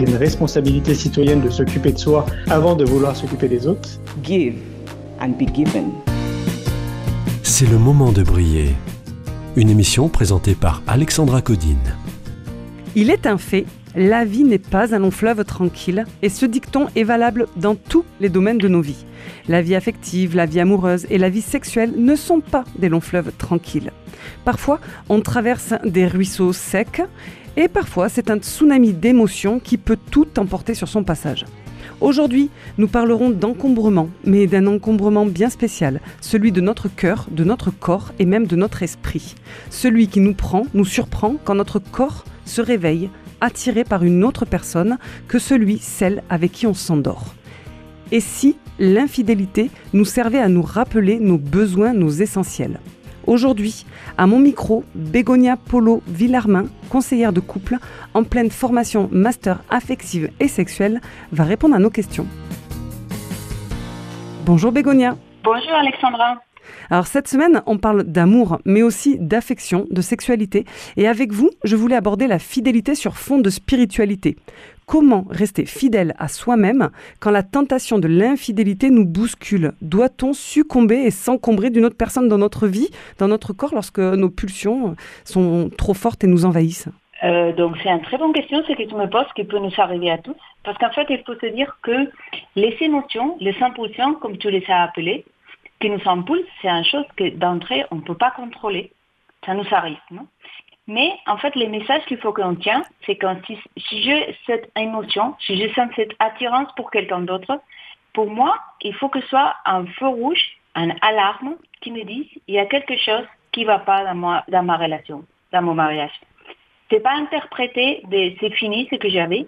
Une responsabilité citoyenne de s'occuper de soi avant de vouloir s'occuper des autres. give and be given. C'est le moment de briller. Une émission présentée par Alexandra Codine. Il est un fait, la vie n'est pas un long fleuve tranquille, et ce dicton est valable dans tous les domaines de nos vies. La vie affective, la vie amoureuse et la vie sexuelle ne sont pas des longs fleuves tranquilles. Parfois, on traverse des ruisseaux secs, et parfois c'est un tsunami d'émotions qui peut tout emporter sur son passage. Aujourd'hui, nous parlerons d'encombrement, mais d'un encombrement bien spécial, celui de notre cœur, de notre corps et même de notre esprit. Celui qui nous prend, nous surprend quand notre corps se réveille, attiré par une autre personne que celui, celle avec qui on s'endort. Et si l'infidélité nous servait à nous rappeler nos besoins, nos essentiels? Aujourd'hui, à mon micro, Bégonia Polo Villarmin, conseillère de couple, en pleine formation master affective et sexuelle, va répondre à nos questions. Bonjour Bégonia. Bonjour Alexandra. Alors cette semaine, on parle d'amour, mais aussi d'affection, de sexualité. Et avec vous, je voulais aborder la fidélité sur fond de spiritualité. Comment rester fidèle à soi-même quand la tentation de l'infidélité nous bouscule? Doit-on succomber et s'encombrer d'une autre personne dans notre vie, dans notre corps, lorsque nos pulsions sont trop fortes et nous envahissent? Euh, donc c'est une très bonne question, ce que tu me poses, qui peut nous arriver à tous. Parce qu'en fait, il faut se dire que les émotions, les impulsions, comme tu les as appelées, qui nous impulsent, c'est une chose que d'entrée, on ne peut pas contrôler. Ça nous arrive, non? Mais en fait, les messages qu'il faut qu'on tient, c'est quand si, j'ai cette émotion, si je sens cette attirance pour quelqu'un d'autre, pour moi, il faut que ce soit un feu rouge, un alarme qui me dise il y a quelque chose qui ne va pas dans ma, dans ma relation, dans mon mariage. C'est pas interpréter c'est fini ce que j'avais,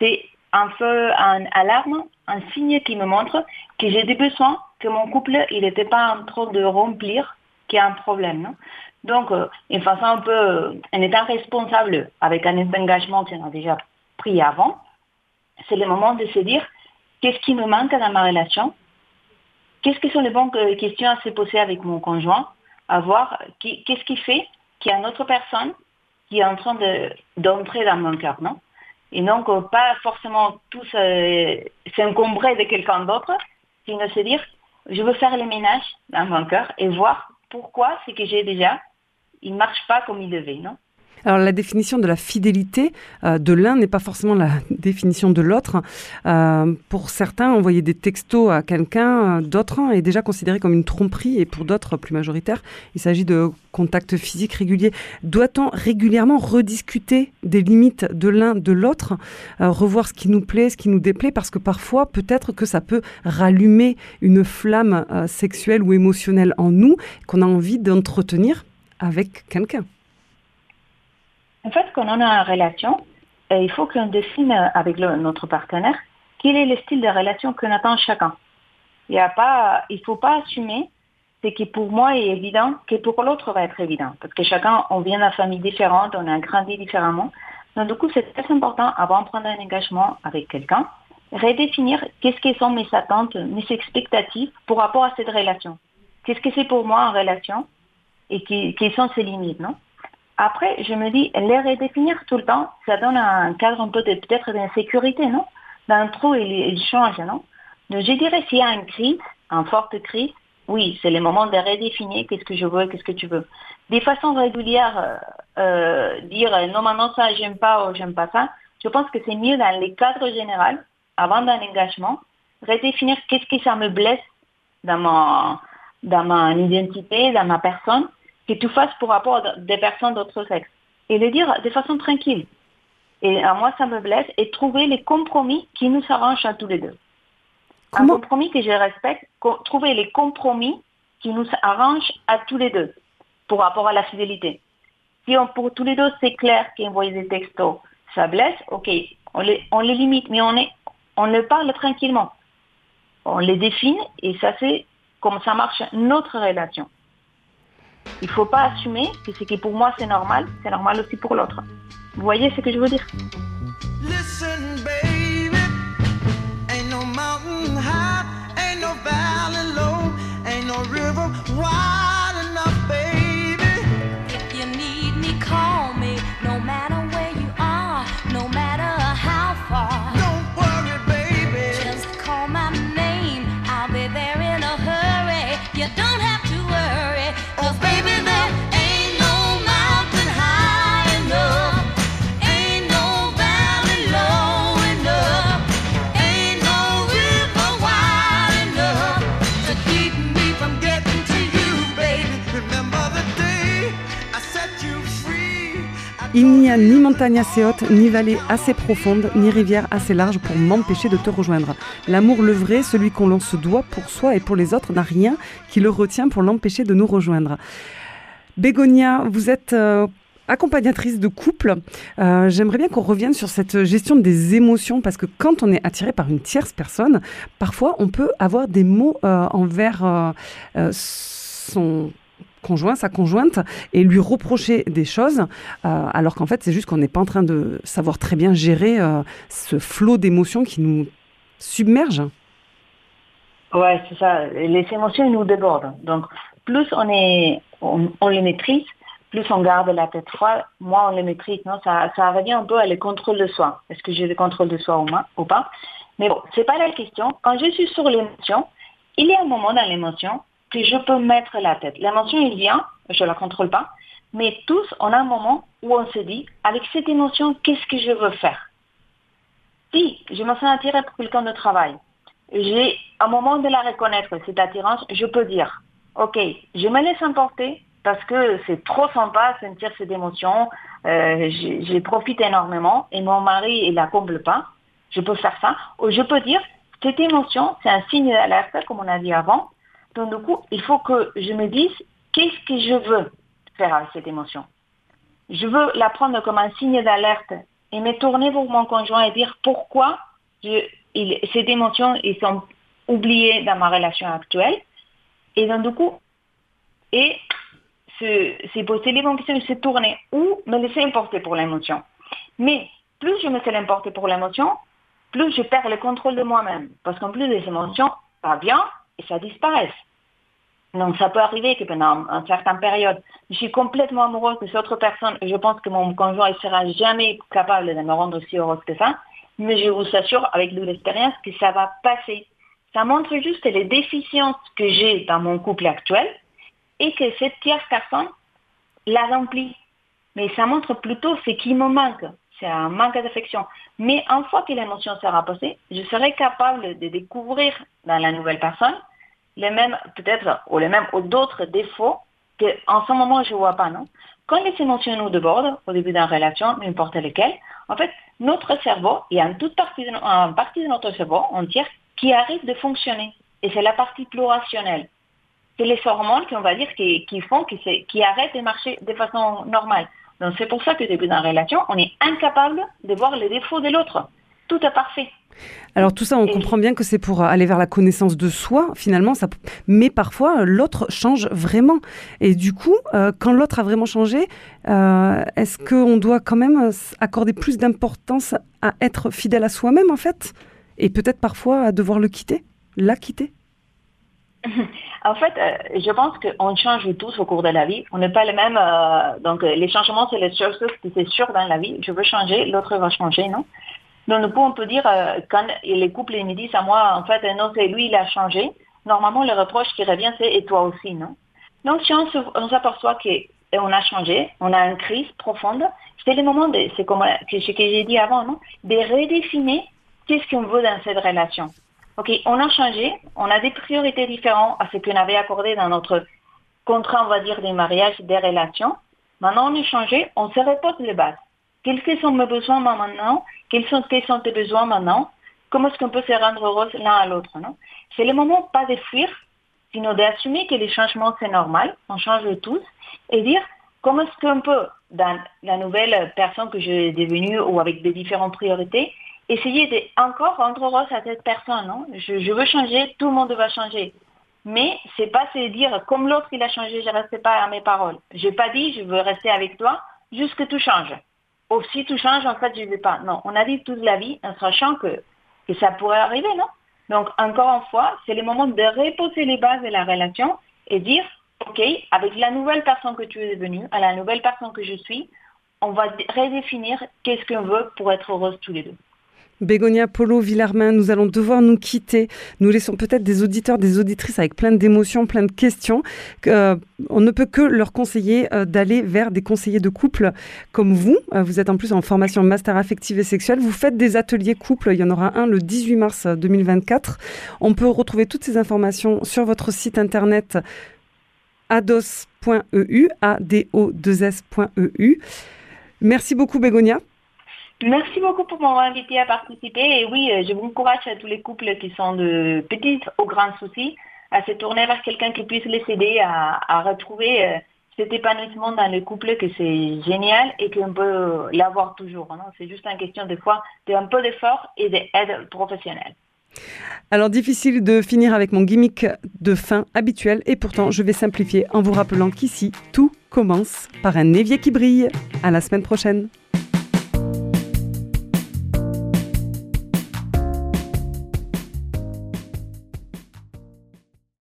c'est un feu, un alarme, un signe qui me montre que j'ai des besoins, que mon couple, il n'était pas en train de remplir, qu'il y a un problème. Donc, euh, une façon un peu, euh, en étant responsable avec un engagement qu'on a déjà pris avant, c'est le moment de se dire qu'est-ce qui me manque dans ma relation, qu'est-ce que sont les bonnes euh, questions à se poser avec mon conjoint, à voir qu'est-ce qui fait qu'il y a une autre personne qui est en train de- d'entrer dans mon cœur, non? Et donc, euh, pas forcément tous euh, s'encombrer de quelqu'un d'autre, sinon se dire, je veux faire le ménage dans mon cœur et voir pourquoi ce que j'ai déjà, il marche pas comme il devait, non? Alors la définition de la fidélité euh, de l'un n'est pas forcément la définition de l'autre. Euh, pour certains, envoyer des textos à quelqu'un euh, d'autre est déjà considéré comme une tromperie et pour d'autres plus majoritaires, il s'agit de contacts physiques réguliers. Doit-on régulièrement rediscuter des limites de l'un de l'autre, revoir ce qui nous plaît, ce qui nous déplaît, parce que parfois peut-être que ça peut rallumer une flamme sexuelle ou émotionnelle en nous qu'on a envie d'entretenir avec quelqu'un. En fait, quand on a une relation, euh, il faut qu'on dessine euh, avec notre partenaire quel est le style de relation qu'on attend chacun. Il il faut pas assumer ce qui pour moi est évident, que pour l'autre va être évident. Parce que chacun, on vient d'une famille différente, on a grandi différemment. Donc du coup, c'est très important avant de prendre un engagement avec quelqu'un, redéfinir qu'est-ce que sont mes attentes, mes expectatives pour rapport à cette relation. Qu'est-ce que c'est pour moi en relation et quelles sont ses limites, non? Après, je me dis, les redéfinir tout le temps, ça donne un cadre un peu de- peut-être d'insécurité, non? D'un trou, il, il change, non? Donc, je dirais, s'il y a une crise, une forte crise, oui, c'est le moment de redéfinir. Qu'est-ce que je veux, qu'est-ce que tu veux? Des façons régulières, euh, euh, dire euh, non, maintenant ça, j'aime pas ou j'aime pas ça, je pense que c'est mieux dans les cadres généraux, avant d'un engagement, redéfinir qu'est-ce que ça me blesse dans ma, dans ma identité, dans ma personne, que tu fasses pour rapport à des personnes d'autre sexe. Et le dire de façon tranquille. Et à moi, ça me blesse. Et trouver les compromis qui nous arrangent à tous les deux. Comment- Un compromis que je respecte. trouver les compromis qui nous arrangent à tous les deux pour rapport à la fidélité. Si on, pour tous les deux, c'est clair qu'envoyer des textos, ça blesse, ok, on les, on les limite, mais on, est, on le parle tranquillement. On les définit et ça c'est comme ça marche notre relation. Il ne faut pas assumer que ce qui pour moi c'est normal, c'est normal aussi pour l'autre. Vous voyez ce que je veux dire? Il n'y a ni montagne assez haute, ni vallée assez profonde, ni rivière assez large pour m'empêcher de te rejoindre. L'amour le vrai, celui qu'on l'on se doit pour soi et pour les autres, n'a rien qui le retient pour l'empêcher de nous rejoindre. Bégonia, vous êtes euh, accompagnatrice de couple. Euh, J'aimerais bien qu'on revienne sur cette gestion des émotions parce que quand on est attiré par une tierce personne, parfois on peut avoir des mots euh, envers son conjoint, sa conjointe, et lui reprocher des choses, euh, alors qu'en fait c'est juste qu'on n'est pas en train de savoir très bien gérer euh, ce flot d'émotions qui nous submerge. Ouais, c'est ça. Les émotions nous débordent. Donc, plus on est, on, les maîtrise, plus on garde la tête froide, moins on les maîtrise. Non, ça, ça revient un peu à le contrôle de soi. Est-ce que j'ai le contrôle de soi ou pas? Mais bon, c'est pas la question. Quand je suis sur l'émotion, il y a un moment dans l'émotion que je peux mettre la tête. L'émotion, il vient, je la contrôle pas, mais tous, on a un moment où on se dit, avec cette émotion, qu'est-ce que je veux faire? Si je me sens attirée pour quelqu'un de travail, j'ai un moment de la reconnaître, cette attirance, je peux dire, ok, je me laisse emporter parce que c'est trop sympa sentir cette émotion, euh, je profite énormément et mon mari il la comble pas, je peux faire ça, ou je peux dire, cette émotion, c'est un signe d'alerte, comme on a dit avant, donc du coup, il faut que je me dise, qu'est-ce que je veux faire avec cette émotion? Je veux la prendre comme un signe d'alerte et me tourner vers mon conjoint et dire pourquoi je, il, cette émotion, ils sont oubliés dans ma relation actuelle. Et donc, du coup, et se poser les bonnes questions se tourner ou me laisser emporter pour l'émotion. Mais plus je me laisse emporter pour l'émotion, plus je perds le contrôle de moi-même. Parce qu'en plus, les émotions, ça vient et ça disparaît. Donc, ça peut arriver que pendant une certaine période, je suis complètement amoureuse de cette autre personne je pense que mon conjoint ne sera jamais capable de me rendre aussi heureuse que ça. Mais je vous assure, avec l'expérience, que ça va passer. Ça montre juste les déficiences que j'ai dans mon couple actuel et que cette tierce personne la remplit. Mais ça montre plutôt ce qui me manque. C'est un manque d'affection. Mais une fois que l'émotion sera passée, je serai capable de découvrir dans la nouvelle personne les mêmes, peut-être, ou les mêmes, ou d'autres défauts qu'en ce moment je ne vois pas, non? Quand les émotions nous débordent, au début d'une relation, n'importe lesquelles, en fait, notre cerveau, il y a une toute partie de, une partie de notre cerveau entière qui arrête de fonctionner. Et c'est la partie plus rationnelle. C'est les hormones qu'on va dire qui, qui font, qui, qui arrêtent de marcher de façon normale. Donc c'est pour ça que début d'une relation, on est incapable de voir les défauts de l'autre. Tout est parfait. Alors tout ça, on Et- comprend bien que c'est pour aller vers la connaissance de soi, finalement, ça, mais parfois l'autre change vraiment. Et du coup, euh, quand l'autre a vraiment changé, euh, est-ce qu'on doit quand même euh, accorder plus d'importance à être fidèle à soi-même, en fait? Et peut-être parfois à devoir le quitter, la quitter? En fait, euh, je pense qu'on change tous au cours de la vie. On n'est pas les mêmes. euh, donc, euh, les changements, c'est les choses qui c'est sûr dans la vie. Je veux changer, l'autre va changer, non? Donc, on peut dire, euh, quand les couples me disent à moi, en fait, non, c'est lui, il a changé. Normalement, le reproche qui revient, c'est et toi aussi, non? Donc, si on s'aperçoit qu'on a changé, on a une crise profonde, c'est le moment, c'est comme euh, ce que j'ai dit avant, non? De redéfinir qu'est-ce qu'on veut dans cette relation. OK, on a changé, on a des priorités différentes à ce qu'on avait accordé dans notre contrat, on va dire, des mariages, des relations. Maintenant, on a changé, on se repose les bases. Quels que sont mes besoins maintenant? Quels sont, quels sont tes besoins maintenant? Comment est-ce qu'on peut se rendre heureux l'un à l'autre C'est le moment pas de fuir, sinon d'assumer que les changements, c'est normal, on change tous, et dire comment est-ce qu'on peut dans la nouvelle personne que je suis devenue ou avec des différentes priorités, essayer de encore rendre heureuse à cette personne. Non? Je, je veux changer, tout le monde va changer. Mais c'est pas se dire comme l'autre il a changé, je reste pas à mes paroles. J'ai pas dit je veux rester avec toi jusque tout change. Ou si tout change, en fait, je ne vais pas. Non, on a dit toute la vie en sachant que, que ça pourrait arriver, non? Donc, encore une fois, c'est le moment de reposer les bases de la relation et dire, OK, avec la nouvelle personne que tu es devenue, à la nouvelle personne que je suis, on va dé- redéfinir qu'est-ce qu'on veut pour être heureuse tous les deux. Bégonia Polo Villarmin, nous allons devoir nous quitter. Nous laissons peut-être des auditeurs, des auditrices avec plein d'émotions, plein de questions. Euh, on ne peut que leur conseiller euh, d'aller vers des conseillers de couple comme vous. Euh, vous êtes en plus en formation master affective et sexuelle. Vous faites des ateliers couple. Il y en aura un le 18 mars 2024. On peut retrouver toutes ces informations sur votre site internet ados.eu, A-D-O-2-S.eu. Merci beaucoup Bégonia. Merci beaucoup pour m'avoir invité à participer. Et oui, euh, je vous encourage à tous les couples qui sont de petits aux grands soucis à se tourner vers quelqu'un qui puisse les aider à, retrouver euh, cet épanouissement dans le couple, que c'est génial et qu'on peut l'avoir toujours. non C'est juste une question des fois d'un peu d'effort et d'aide professionnelle. Alors difficile de finir avec mon gimmick de fin habituel et pourtant je vais simplifier en vous rappelant qu'ici tout commence par un évier qui brille. À la semaine prochaine.